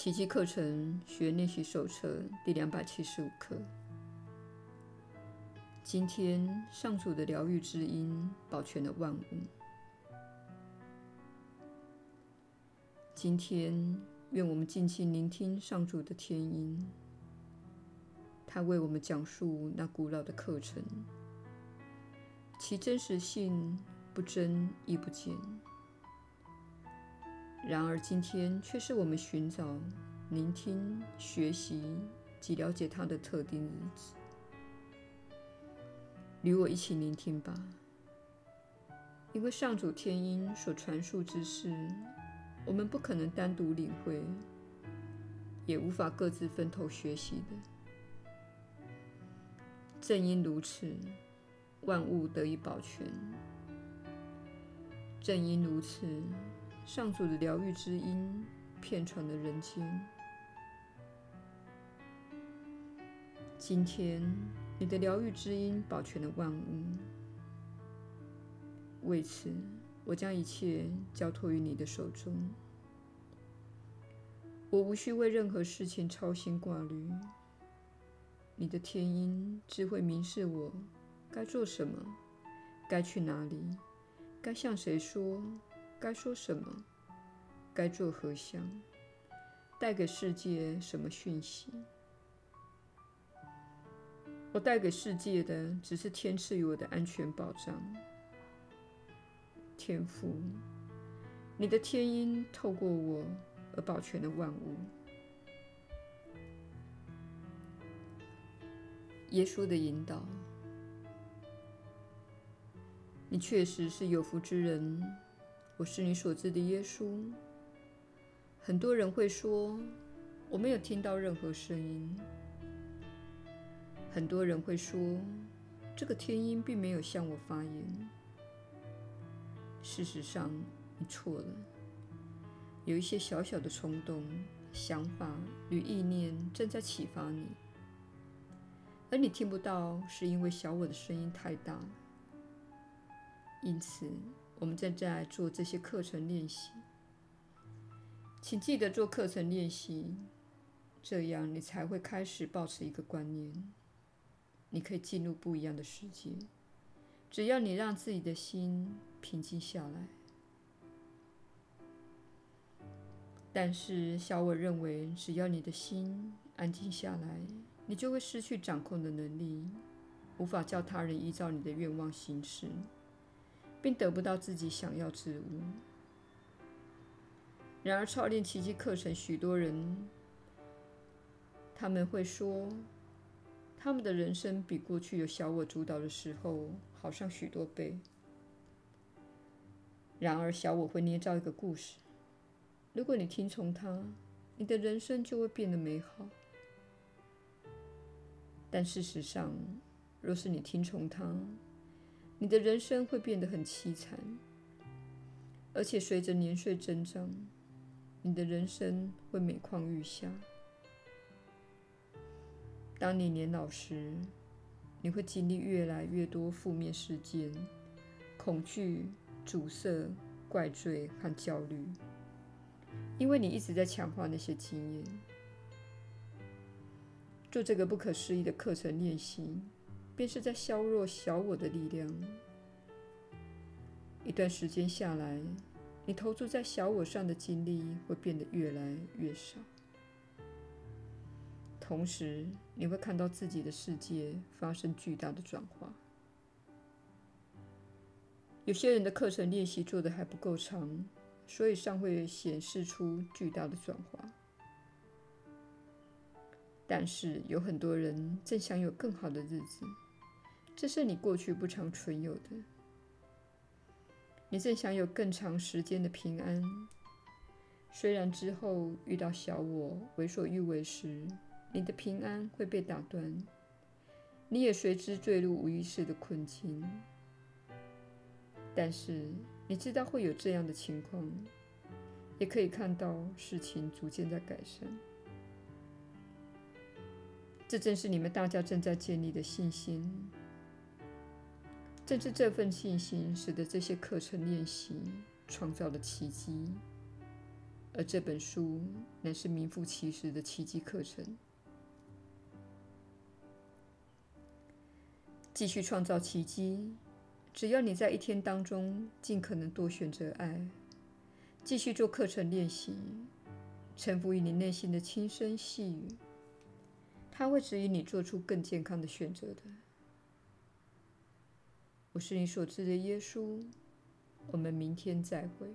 奇迹课程学练习手册第两百七十五课。今天，上主的疗愈之音保全了万物。今天，愿我们静静聆听上主的天音。他为我们讲述那古老的课程，其真实性不增亦不减。然而，今天却是我们寻找、聆听、学习及了解它的特定日子。与我一起聆听吧，因为上主天音所传述之事，我们不可能单独领会，也无法各自分头学习的。正因如此，万物得以保全；正因如此，上主的疗愈之音遍传了人间。今天，你的疗愈之音保全了万物。为此，我将一切交托于你的手中。我无需为任何事情操心挂虑。你的天音智慧明示我该做什么，该去哪里，该向谁说。该说什么？该做何想？带给世界什么讯息？我带给世界的只是天赐予我的安全保障。天父，你的天音透过我而保全了万物。耶稣的引导，你确实是有福之人。我是你所知的耶稣。很多人会说，我没有听到任何声音。很多人会说，这个天音并没有向我发言。事实上，你错了。有一些小小的冲动、想法与意念正在启发你，而你听不到，是因为小我的声音太大。因此，我们正在做这些课程练习，请记得做课程练习，这样你才会开始保持一个观念：你可以进入不一样的世界，只要你让自己的心平静下来。但是小我认为，只要你的心安静下来，你就会失去掌控的能力，无法叫他人依照你的愿望行事。并得不到自己想要之物。然而，操练奇迹课程，许多人他们会说，他们的人生比过去有小我主导的时候好上许多倍。然而，小我会捏造一个故事，如果你听从它，你的人生就会变得美好。但事实上，若是你听从它，你的人生会变得很凄惨，而且随着年岁增长，你的人生会每况愈下。当你年老时，你会经历越来越多负面事件、恐惧、阻塞、怪罪和焦虑，因为你一直在强化那些经验。做这个不可思议的课程练习。便是在削弱小我的力量。一段时间下来，你投注在小我上的精力会变得越来越少。同时，你会看到自己的世界发生巨大的转化。有些人的课程练习做得还不够长，所以尚会显示出巨大的转化。但是，有很多人正享有更好的日子。这是你过去不常存有的。你正享有更长时间的平安，虽然之后遇到小我为所欲为时，你的平安会被打断，你也随之坠入无意识的困境。但是你知道会有这样的情况，也可以看到事情逐渐在改善。这正是你们大家正在建立的信心。正是这份信心，使得这些课程练习创造了奇迹。而这本书乃是名副其实的奇迹课程。继续创造奇迹，只要你在一天当中尽可能多选择爱。继续做课程练习，臣服于你内心的轻声细语，它会指引你做出更健康的选择的。我是你所知的耶稣，我们明天再会。